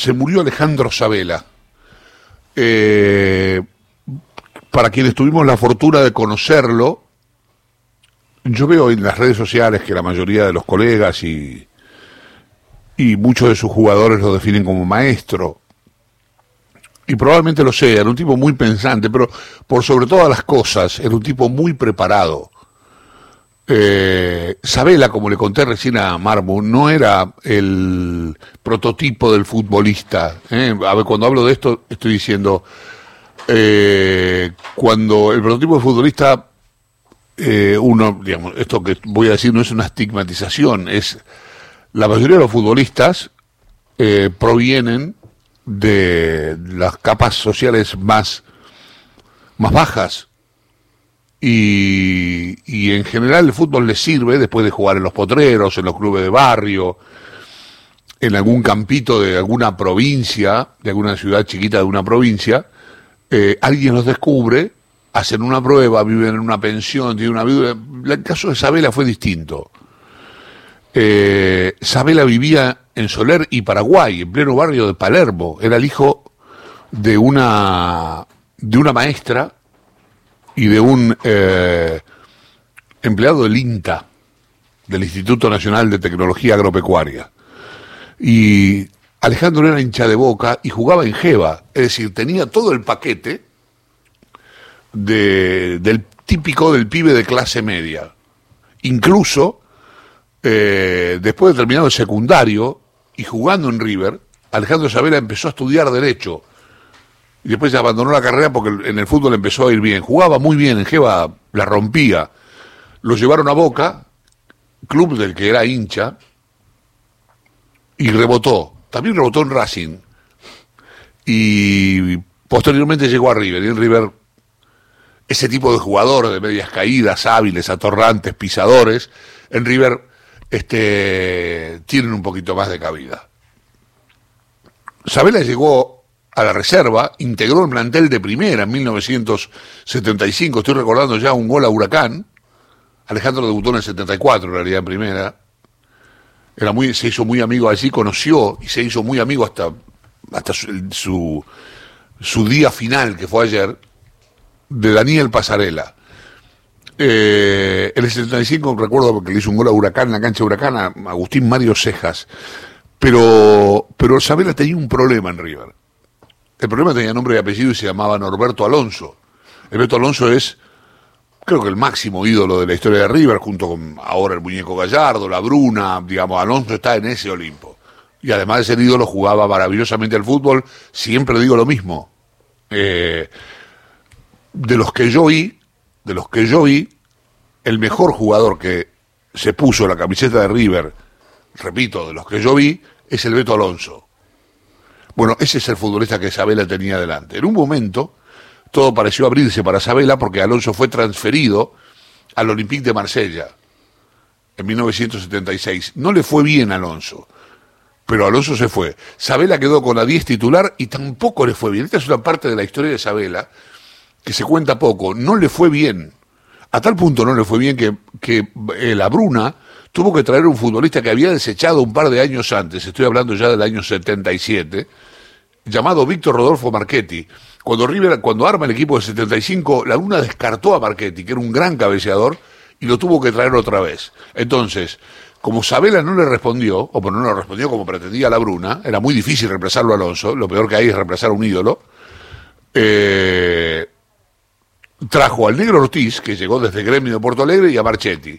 se murió Alejandro Sabela. Eh, para quienes tuvimos la fortuna de conocerlo, yo veo en las redes sociales que la mayoría de los colegas y, y muchos de sus jugadores lo definen como maestro. Y probablemente lo sea, era un tipo muy pensante, pero por sobre todas las cosas, era un tipo muy preparado. Eh, Sabela, como le conté recién a Marmo, no era el prototipo del futbolista. ¿eh? A ver, cuando hablo de esto, estoy diciendo, eh, cuando el prototipo de futbolista, eh, uno, digamos, esto que voy a decir no es una estigmatización, es la mayoría de los futbolistas eh, provienen de las capas sociales más, más bajas. Y, y en general el fútbol les sirve después de jugar en los potreros, en los clubes de barrio, en algún campito de alguna provincia, de alguna ciudad chiquita de una provincia, eh, alguien los descubre, hacen una prueba, viven en una pensión, tienen una vida. El caso de Isabela fue distinto. Eh, Sabela vivía en Soler y Paraguay, en pleno barrio de Palermo. Era el hijo de una, de una maestra y de un eh, empleado del INTA, del Instituto Nacional de Tecnología Agropecuaria. Y Alejandro era hincha de boca y jugaba en Jeva, es decir, tenía todo el paquete de, del típico del pibe de clase media. Incluso eh, después de terminado el secundario y jugando en River, Alejandro Sabela empezó a estudiar Derecho. Y después abandonó la carrera porque en el fútbol empezó a ir bien. Jugaba muy bien, en Jeva la rompía. Lo llevaron a Boca, club del que era hincha, y rebotó. También rebotó en Racing. Y posteriormente llegó a River. Y en River, ese tipo de jugadores de medias caídas, hábiles, atorrantes, pisadores, en River este, tienen un poquito más de cabida. Sabela llegó a la reserva, integró el plantel de primera en 1975, estoy recordando ya un gol a Huracán, Alejandro debutó en el 74 en realidad en primera, era muy, se hizo muy amigo allí, conoció y se hizo muy amigo hasta, hasta su, su, día final, que fue ayer, de Daniel Pasarela. Eh, el 75 recuerdo porque le hizo un gol a Huracán en la cancha de Huracán a Agustín Mario Cejas. Pero, pero Sabela tenía un problema en River. El problema tenía nombre y apellido y se llamaba Norberto Alonso. Norberto Alonso es, creo que el máximo ídolo de la historia de River, junto con ahora el muñeco Gallardo, la Bruna, digamos, Alonso está en ese Olimpo. Y además de ser ídolo jugaba maravillosamente al fútbol, siempre digo lo mismo. Eh, de los que yo vi, de los que yo vi, el mejor jugador que se puso la camiseta de River, repito, de los que yo vi, es el Beto Alonso. Bueno, ese es el futbolista que Sabela tenía delante. En un momento, todo pareció abrirse para Sabela porque Alonso fue transferido al Olympique de Marsella en 1976. No le fue bien a Alonso, pero Alonso se fue. Sabela quedó con la 10 titular y tampoco le fue bien. Esta es una parte de la historia de Sabela que se cuenta poco. No le fue bien. A tal punto no le fue bien que, eh, la Bruna tuvo que traer un futbolista que había desechado un par de años antes, estoy hablando ya del año 77, llamado Víctor Rodolfo Marchetti. Cuando River, cuando arma el equipo de 75, la Bruna descartó a Marchetti, que era un gran cabeceador, y lo tuvo que traer otra vez. Entonces, como Sabela no le respondió, o no le respondió como pretendía la Bruna, era muy difícil reemplazarlo a Alonso, lo peor que hay es reemplazar a un ídolo, eh, trajo al negro Ortiz, que llegó desde Gremio de Porto Alegre, y a Marchetti.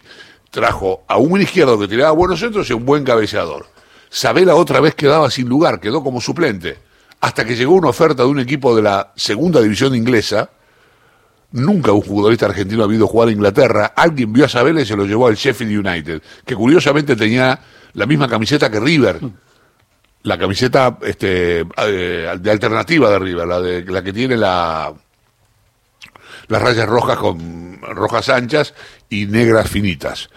Trajo a un izquierdo que tiraba buenos centros y un buen cabeceador. Sabela otra vez quedaba sin lugar, quedó como suplente. Hasta que llegó una oferta de un equipo de la segunda división inglesa. Nunca un futbolista argentino ha habido jugar a Inglaterra. Alguien vio a Sabela y se lo llevó al Sheffield United, que curiosamente tenía la misma camiseta que River. La camiseta este, eh, de alternativa de River, la, de, la que tiene la, las rayas rojas con rojas anchas y negras finitas.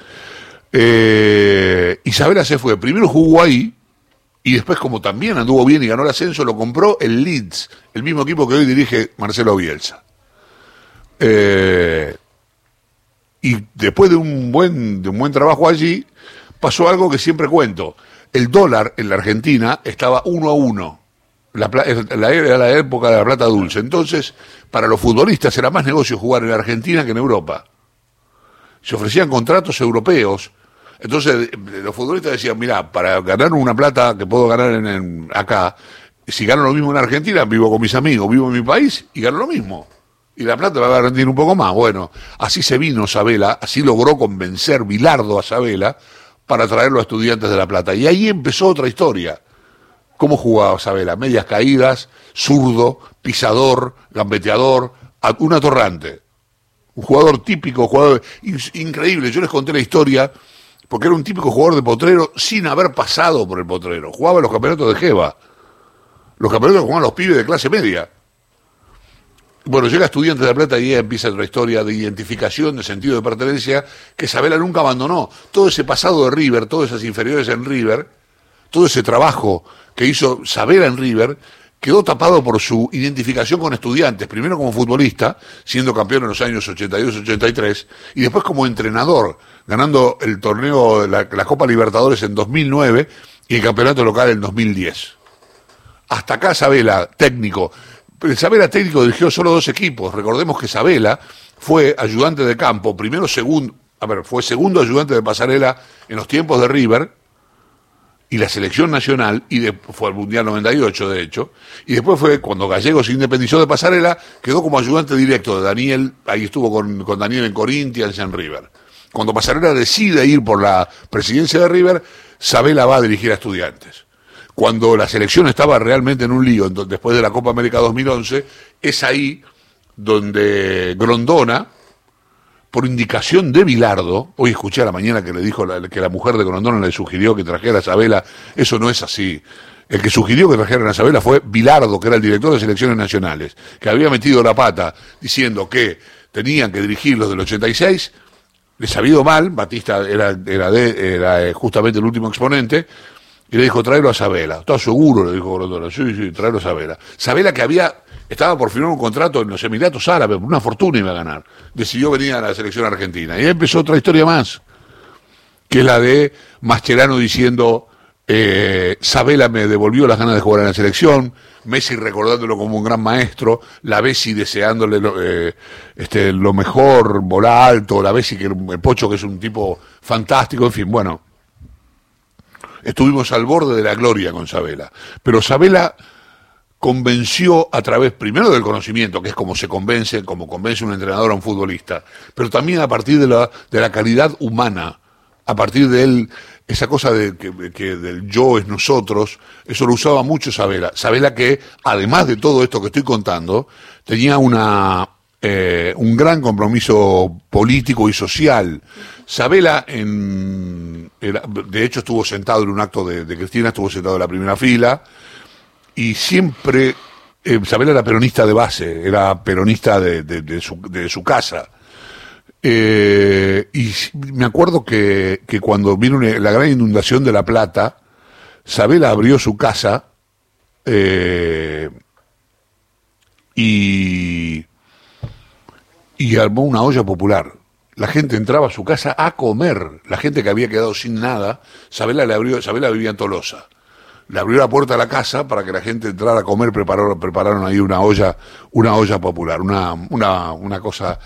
Eh, Isabela se fue, primero jugó ahí y después como también anduvo bien y ganó el ascenso, lo compró el Leeds, el mismo equipo que hoy dirige Marcelo Bielsa. Eh, y después de un buen de un buen trabajo allí, pasó algo que siempre cuento. El dólar en la Argentina estaba uno a uno La, la, era la época de la plata dulce. Entonces, para los futbolistas era más negocio jugar en Argentina que en Europa. Se ofrecían contratos europeos. Entonces, los futbolistas decían, mira, para ganar una plata que puedo ganar en, acá, si gano lo mismo en Argentina, vivo con mis amigos, vivo en mi país y gano lo mismo. Y la plata va a rendir un poco más. Bueno, así se vino Sabela, así logró convencer Bilardo a Sabela para traerlo a estudiantes de La Plata. Y ahí empezó otra historia. ¿Cómo jugaba Sabela? Medias caídas, zurdo, pisador, gambeteador, un atorrante. Un jugador típico, jugador increíble. Yo les conté la historia porque era un típico jugador de potrero sin haber pasado por el potrero. Jugaba en los campeonatos de Jeva. Los campeonatos jugaban los pibes de clase media. Bueno, llega Estudiante de La Plata y empieza otra historia de identificación, de sentido de pertenencia, que Sabela nunca abandonó. Todo ese pasado de River, todas esas inferiores en River, todo ese trabajo que hizo Sabela en River, quedó tapado por su identificación con estudiantes, primero como futbolista, siendo campeón en los años 82-83, y después como entrenador, ganando el torneo, la, la Copa Libertadores en 2009 y el campeonato local en 2010. Hasta acá Sabela, técnico, Sabela técnico dirigió solo dos equipos. Recordemos que Sabela fue ayudante de campo, primero segundo, a ver, fue segundo ayudante de pasarela en los tiempos de River y la selección nacional, y fue al Mundial 98 de hecho, y después fue cuando Gallego se independizó de pasarela, quedó como ayudante directo de Daniel, ahí estuvo con, con Daniel en Corinthians en River. Cuando Pasarela decide ir por la presidencia de River, Sabela va a dirigir a estudiantes cuando la selección estaba realmente en un lío después de la Copa América 2011, es ahí donde Grondona, por indicación de Bilardo, hoy escuché a la mañana que le dijo que la mujer de Grondona le sugirió que trajera a Isabela, eso no es así. El que sugirió que trajeran a Isabela fue Bilardo, que era el director de selecciones nacionales, que había metido la pata diciendo que tenían que dirigir los del 86, les ha ido mal, Batista era, eh, justamente el último exponente, y le dijo, tráelo a Sabela. Todo seguro, le dijo Grondona. Sí, sí, tráelo a Sabela. Sabela que había, estaba por firmar un contrato en los Emiratos Árabes, una fortuna iba a ganar. Decidió venir a la selección argentina. Y ahí empezó otra historia más, que es la de Mascherano diciendo, eh, Sabela me devolvió las ganas de jugar en la selección, Messi recordándolo como un gran maestro, la Bessi deseándole lo, eh, este, lo mejor, volar alto, la Bessi que el Pocho que es un tipo fantástico, en fin, bueno estuvimos al borde de la gloria con Sabela. Pero Sabela convenció a través primero del conocimiento, que es como se convence, como convence un entrenador a un futbolista, pero también a partir de la, de la calidad humana, a partir de él, esa cosa de que, del yo es nosotros, eso lo usaba mucho Sabela. Sabela que, además de todo esto que estoy contando, tenía una, eh, un gran compromiso político y social. Sabela, en, de hecho, estuvo sentado en un acto de, Cristina, estuvo sentado en la primera fila, y siempre, eh, Sabela era peronista de base, era peronista de, su, casa. Eh, y me acuerdo que, que cuando vino la gran inundación de La Plata, Sabela abrió su casa y y armó una olla popular. La gente entraba a su casa a comer. La gente que había quedado sin nada, Sabela le abrió, Sabela vivía en Tolosa. Le abrió la puerta a la casa para que la gente entrara a comer, prepararon, prepararon ahí una olla, una olla popular, una, una, una cosa,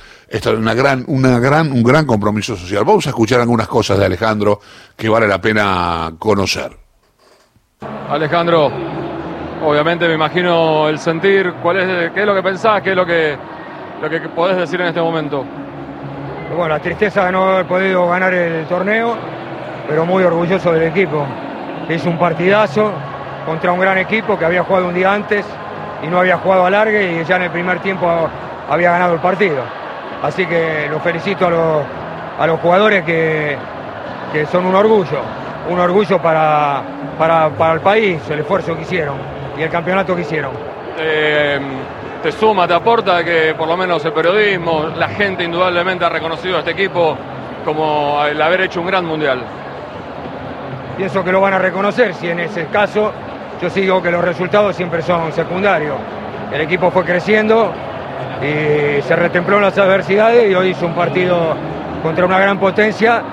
una gran, una gran, un gran compromiso social. Vamos a escuchar algunas cosas de Alejandro que vale la pena conocer. Alejandro, obviamente me imagino el sentir, cuál es, qué es lo que pensás, qué es lo que lo que podés decir en este momento. Bueno, la tristeza de no haber podido ganar el torneo, pero muy orgulloso del equipo. Hizo un partidazo contra un gran equipo que había jugado un día antes y no había jugado a largue y ya en el primer tiempo había ganado el partido. Así que los felicito a los, a los jugadores que, que son un orgullo, un orgullo para, para, para, el país, el esfuerzo que hicieron y el campeonato que hicieron. Eh, te suma, te aporta que por lo menos el periodismo, la gente indudablemente ha reconocido a este equipo como el haber hecho un gran mundial. Pienso que lo van a reconocer, si en ese caso yo sigo que los resultados siempre son secundarios. El equipo fue creciendo y se retempló en las adversidades y hoy hizo un partido contra una gran potencia.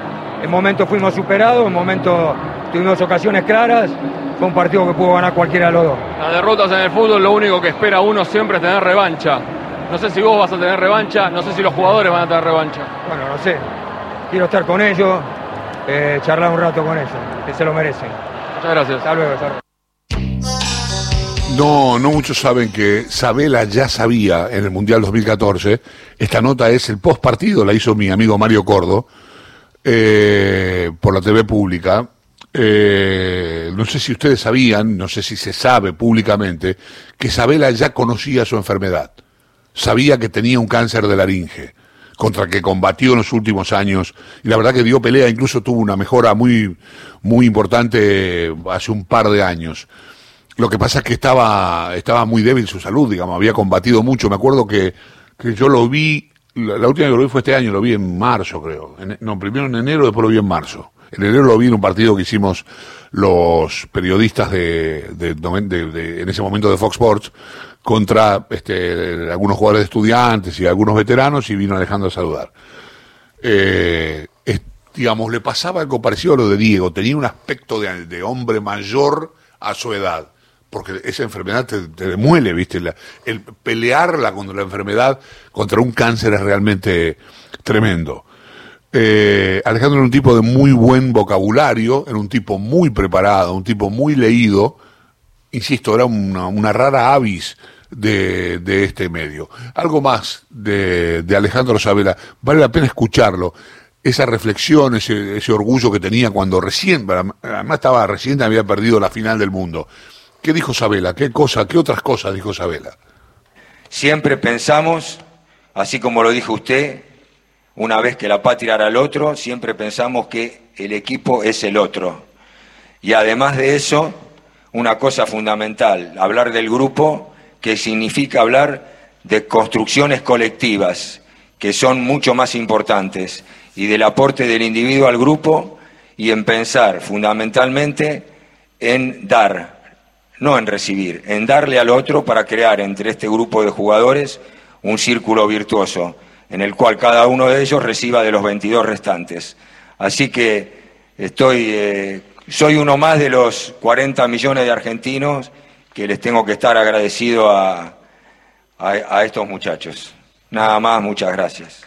En momentos fuimos superados, en momentos tuvimos ocasiones claras fue un partido que pudo ganar cualquiera de los dos. Las derrotas en el fútbol, lo único que espera uno siempre es tener revancha. No sé si vos vas a tener revancha, no sé si los jugadores van a tener revancha. Bueno, no sé. Quiero estar con ellos, eh, charlar un rato con ellos, que se lo merecen. Muchas gracias. Hasta luego, hasta luego. No, no muchos saben que Sabela ya sabía en el Mundial 2014. Esta nota es el post partido, la hizo mi amigo Mario Cordo eh, por la TV pública. Eh, no sé si ustedes sabían, no sé si se sabe públicamente, que Sabela ya conocía su enfermedad. Sabía que tenía un cáncer de laringe, contra que combatió en los últimos años, y la verdad que dio pelea, incluso tuvo una mejora muy, muy importante hace un par de años. Lo que pasa es que estaba, estaba muy débil su salud, digamos, había combatido mucho. Me acuerdo que, que yo lo vi, la, la última que lo vi fue este año, lo vi en marzo, creo. No, primero en enero, después lo vi en marzo. En enero lo vi en un partido que hicimos los periodistas de, de- de- de- en ese momento de Fox Sports contra este, algunos jugadores de estudiantes y algunos veteranos y vino Alejandro a saludar. Eh, digamos, le pasaba algo parecido a lo de Diego, tenía un aspecto de, de hombre mayor a su edad, porque esa enfermedad te, demuele, ¿viste? El pelearla contra la enfermedad, contra un cáncer es realmente tremendo. Eh, Alejandro era un tipo de muy buen vocabulario, era un tipo muy preparado, un tipo muy leído, insisto, era una, una rara avis de, este medio. Algo más de, Alejandro Sabela, vale la pena escucharlo. Esa reflexión, ese, ese orgullo que tenía cuando recién, además estaba recién, había perdido la final del mundo. ¿Qué dijo Sabela? ¿Qué cosa, qué otras cosas dijo Sabela? Siempre pensamos, así como lo dijo usted, una vez que la patria era el otro, siempre pensamos que el equipo es el otro. Y además de eso, una cosa fundamental, hablar del grupo, que significa hablar de construcciones colectivas, que son mucho más importantes, y del aporte del individuo al grupo, y en pensar fundamentalmente en dar, no en recibir, en darle al otro para crear entre este grupo de jugadores un círculo virtuoso en el cual cada uno de ellos reciba de los 22 restantes. Así que estoy, eh, soy uno más de los 40 millones de argentinos que les tengo que estar agradecido a, a, a estos muchachos. Nada más, muchas gracias.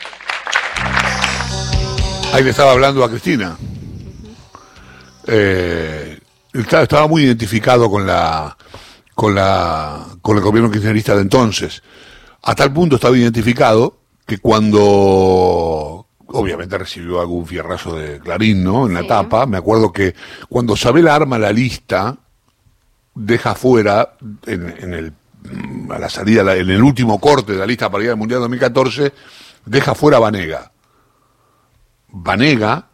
Ahí le estaba hablando a Cristina. Eh, estaba, estaba muy identificado con la, con la, con el gobierno kirchnerista de entonces. A tal punto estaba identificado que cuando, obviamente recibió algún fierrazo de Clarín, ¿no? En la Sí. tapa, me acuerdo que cuando Sabela arma la lista, deja fuera, en, el, a la salida, en el último corte de la lista para ir al Mundial 2014, deja fuera a Vanega. Vanega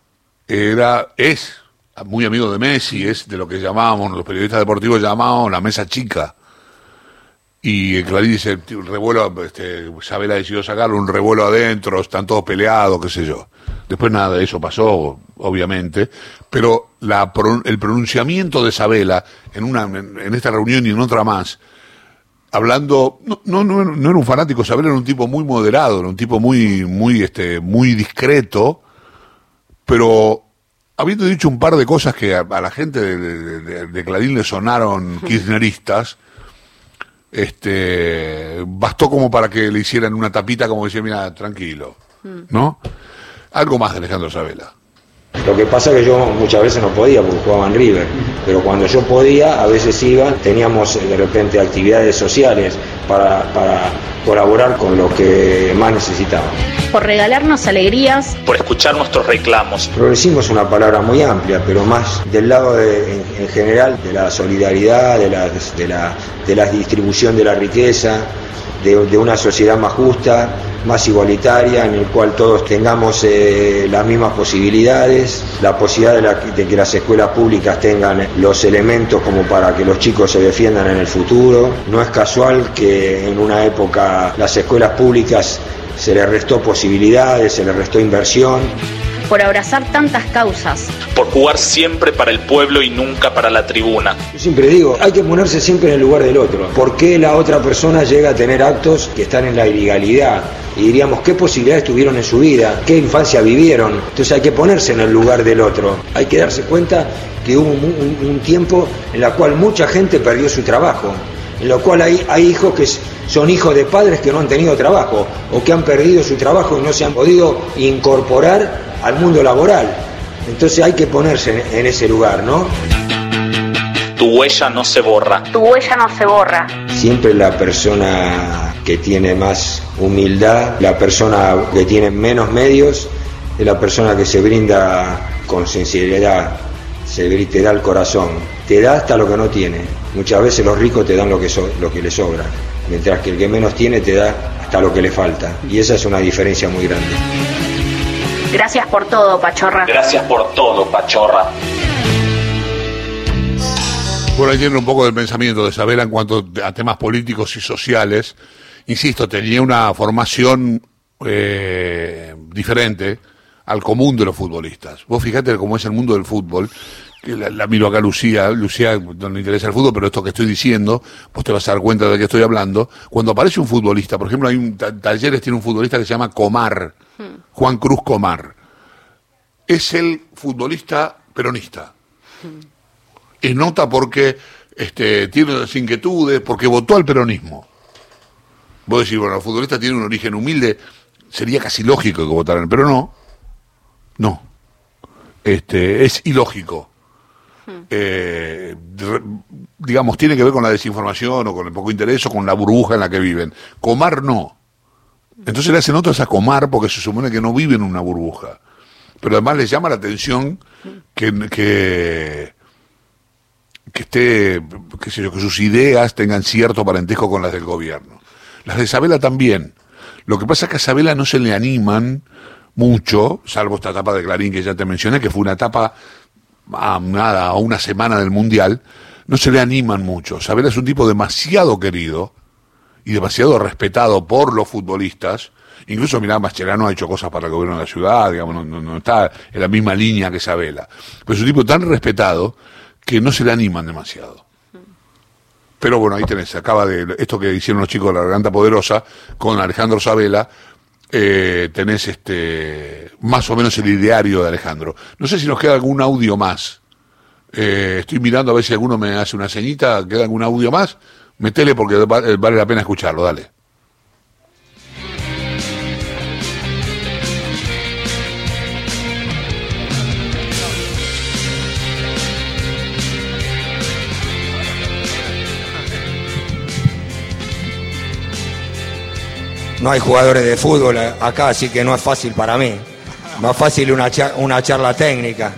era, es muy amigo de Messi, es de lo que llamábamos, los periodistas deportivos llamábamos la mesa chica. Y Clarín dice, "Tío, el revuelo, este, Sabela decidió sacarlo, un revuelo adentro, están todos peleados, qué sé yo. Después nada de eso pasó, obviamente, pero la, el pronunciamiento de Sabela en, una, en, en esta reunión y en otra más, hablando, no, no, no, no era un fanático, Sabela era un tipo muy moderado, era un tipo muy, muy, este, muy discreto, pero habiendo dicho un par de cosas que a, a la gente de, de- de- de Clarín le sonaron kirchneristas, este, bastó como para que le hicieran una tapita como decía, mira, tranquilo, ¿no? Algo más de Alejandro Sabela. Lo que pasa es que yo muchas veces no podía porque jugaba en River, pero cuando yo podía, a veces iba, teníamos eh, de repente actividades sociales para, para colaborar con lo que más necesitaban. por regalarnos alegrías, por escuchar nuestros reclamos. Progresismo es una palabra muy amplia, pero más del lado de, en, en general de la solidaridad, de la, de la, de la distribución de la riqueza, de, una sociedad más justa, más igualitaria, en el cual todos tengamos eh, las mismas posibilidades, la posibilidad de que las escuelas públicas tengan los elementos como para que los chicos se defiendan en el futuro. No es casual que en una época las escuelas públicas se les restó posibilidades, se les restó inversión. Por abrazar tantas causas, por jugar siempre para el pueblo y nunca para la tribuna. Yo siempre digo, hay que ponerse siempre en el lugar del otro. ¿Por qué la otra persona llega a tener actos que están en la ilegalidad? Y diríamos, ¿qué posibilidades tuvieron en su vida? ¿Qué infancia vivieron? Entonces hay que ponerse en el lugar del otro. Hay que darse cuenta que hubo un, un tiempo en el cual mucha gente perdió su trabajo en lo cual hay, hay hijos que son hijos de padres que no han tenido trabajo o que han perdido su trabajo y no se han podido incorporar al mundo laboral. Entonces hay que ponerse en, ese lugar, ¿no? Tu huella no se borra. Tu huella no se borra. Siempre la persona que tiene más humildad, la persona que tiene menos medios, es la persona que se brinda con sinceridad, se te da el corazón, te da hasta lo que no tiene. Muchas veces los ricos te dan lo que, lo que les sobra, mientras que el que menos tiene te da hasta lo que le falta. Y esa es una diferencia muy grande. Gracias por todo, Pachorra. Gracias por todo, Pachorra. Por ahí tiene un poco del pensamiento de Isabela en cuanto a temas políticos y sociales. Insisto, tenía una formación eh, diferente al común de los futbolistas. Vos fijate cómo es el mundo del fútbol. La, la, miro acá Lucía, Lucía no le interesa el fútbol, pero esto que estoy diciendo, vos te vas a dar cuenta de que estoy hablando. Cuando aparece un futbolista, por ejemplo, hay un talleres tiene un futbolista que se llama Comar, Juan Cruz Comar. Es el futbolista peronista. Es nota porque este, tiene las inquietudes, porque votó al peronismo. Vos decís, bueno, el futbolista tiene un origen humilde, sería casi lógico que votaran, pero no no. Este, es ilógico. Eh, digamos, tiene que ver con la desinformación o con el poco interés o con la burbuja en la que viven. Comar no. Entonces le hacen otras a Comar porque se supone que no viven en una burbuja. Pero además les llama la atención que, que, que esté, yo, que sus ideas tengan cierto parentesco con las del gobierno. Las de Isabela también. Lo que pasa es que a Isabela no se le animan mucho, salvo esta etapa de Clarín que ya te mencioné, que fue una etapa a nada, a una semana del Mundial, no se le animan mucho. Sabela es un tipo demasiado querido y demasiado respetado por los futbolistas. Incluso, mirá, Mascherano ha hecho cosas para el gobierno de la ciudad, digamos, no, está en la misma línea que Sabela. Pero es un tipo tan respetado que no se le animan demasiado. Pero bueno, ahí tenés, acaba de esto que hicieron los chicos de la Garganta Poderosa con Alejandro Sabela, eh, tenés este más o menos el ideario de Alejandro. No sé si nos queda algún audio más. Eh, estoy mirando a ver si alguno me hace una ceñita, queda algún audio más. Metele porque vale la pena escucharlo, dale. No hay jugadores de fútbol acá, así que no es fácil para mí. Más fácil una, una charla técnica.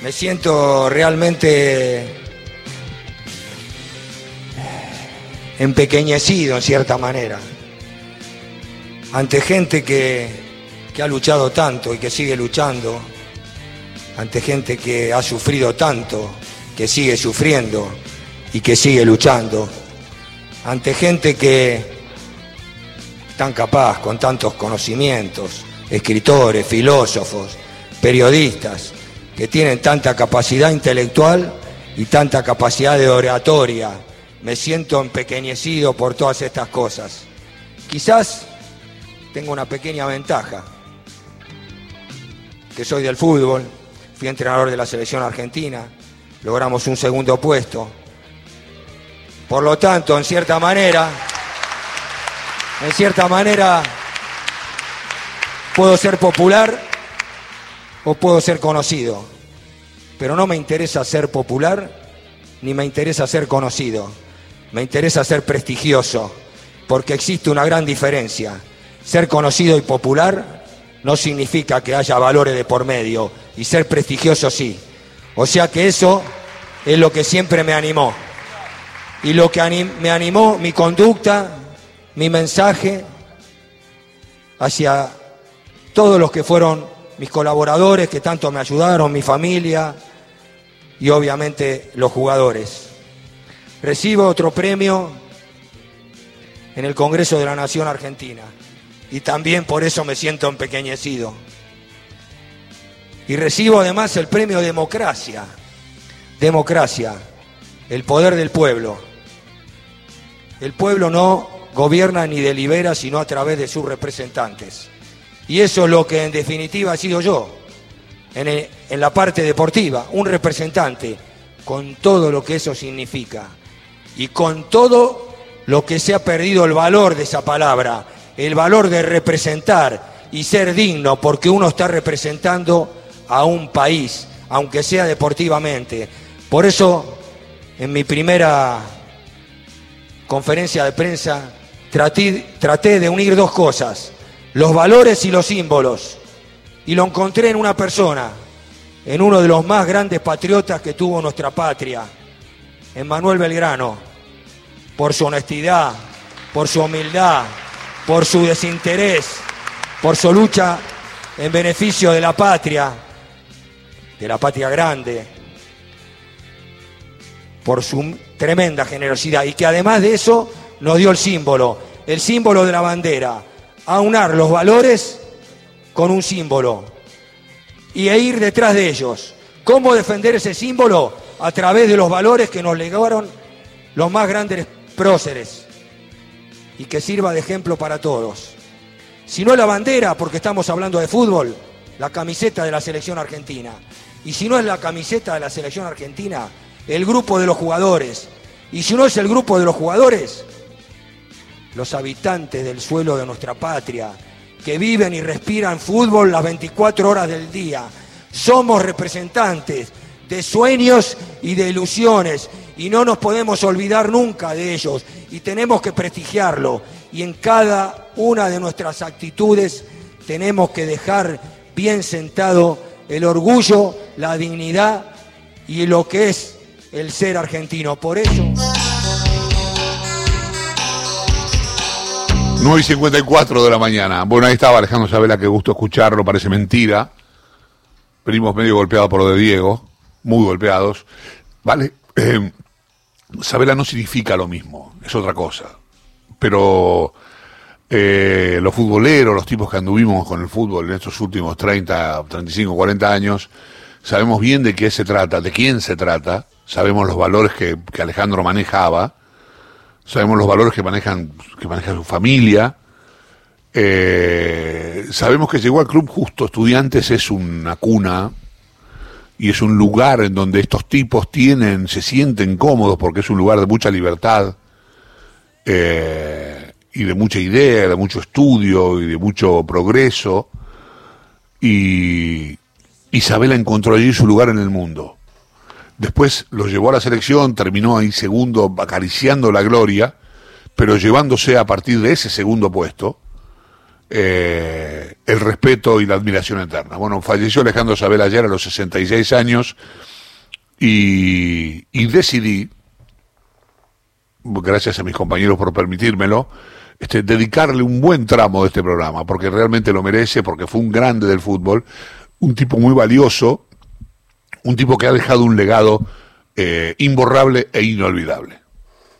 Me siento realmente empequeñecido en cierta manera ante gente que, que, ha luchado tanto y que sigue luchando, ante gente que ha sufrido tanto, que sigue sufriendo y que sigue luchando, ante gente que tan capaz, con tantos conocimientos, escritores, filósofos, periodistas, que tienen tanta capacidad intelectual y tanta capacidad de oratoria. Me siento empequeñecido por todas estas cosas. Quizás tengo una pequeña ventaja, que soy del fútbol, fui entrenador de la selección argentina, logramos un segundo puesto. Por lo tanto, en cierta manera en cierta manera, puedo ser popular o puedo ser conocido, pero no me interesa ser popular ni me interesa ser conocido, me interesa ser prestigioso, porque existe una gran diferencia. Ser conocido y popular no significa que haya valores de por medio, y ser prestigioso sí. O sea que eso es lo que siempre me animó. Y lo que me animó mi conducta, mi mensaje hacia todos los que fueron mis colaboradores, que tanto me ayudaron, mi familia y obviamente los jugadores. Recibo otro premio en el Congreso de la Nación Argentina y también por eso me siento empequeñecido. Y recibo además el premio Democracia. Democracia, el poder del pueblo. El pueblo no gobierna ni delibera sino a través de sus representantes. Y eso es lo que en definitiva ha sido yo, en, en la parte deportiva, un representante con todo lo que eso significa y con todo lo que se ha perdido el valor de esa palabra, el valor de representar y ser digno porque uno está representando a un país, aunque sea deportivamente. Por eso, en mi primera conferencia de prensa, traté, de unir dos cosas, los valores y los símbolos. Y lo encontré en una persona, en uno de los más grandes patriotas que tuvo nuestra patria, en Manuel Belgrano, por su honestidad, por su humildad, por su desinterés, por su lucha en beneficio de la patria, de la patria grande, por su tremenda generosidad y que además de eso nos dio el símbolo, el símbolo de la bandera, aunar los valores con un símbolo y e ir detrás de ellos. ¿Cómo defender ese símbolo? A través de los valores que nos legaron los más grandes próceres y que sirva de ejemplo para todos. Si no es la bandera, porque estamos hablando de fútbol, la camiseta de la selección argentina. Y si no es la camiseta de la selección argentina, el grupo de los jugadores. Y si no es el grupo de los jugadores, los habitantes del suelo de nuestra patria, que viven y respiran fútbol las 24 horas del día. Somos representantes de sueños y de ilusiones y no nos podemos olvidar nunca de ellos y tenemos que prestigiarlo y en cada una de nuestras actitudes tenemos que dejar bien sentado el orgullo, la dignidad y lo que es el ser argentino. Por eso... 9 y 54 de la mañana. Bueno, ahí estaba Alejandro Sabela, que gusto escucharlo, parece mentira. Venimos medio golpeados por lo de Diego, muy golpeados. Vale, eh, Sabela no significa lo mismo, es otra cosa. Pero eh, los futboleros, los tipos que anduvimos con el fútbol en estos últimos 30, 35, 40 años, sabemos bien de qué se trata, de quién se trata, sabemos los valores que Alejandro manejaba sabemos los valores que manejan, que maneja su familia. Eh, sabemos que llegó al club justo, estudiantes es una cuna y es un lugar en donde estos tipos tienen, se sienten cómodos porque es un lugar de mucha libertad eh, y de mucha idea, de mucho estudio y de mucho progreso. Y Isabela encontró allí su lugar en el mundo. Después lo llevó a la selección, terminó ahí segundo, acariciando la gloria, pero llevándose a partir de ese segundo puesto eh, el respeto y la admiración eterna. Bueno, falleció Alejandro Sabel ayer a los 66 años y, y decidí, gracias a mis compañeros por permitírmelo, este, dedicarle un buen tramo de este programa, porque realmente lo merece, porque fue un grande del fútbol, un tipo muy valioso, un tipo que ha dejado un legado eh, imborrable e inolvidable.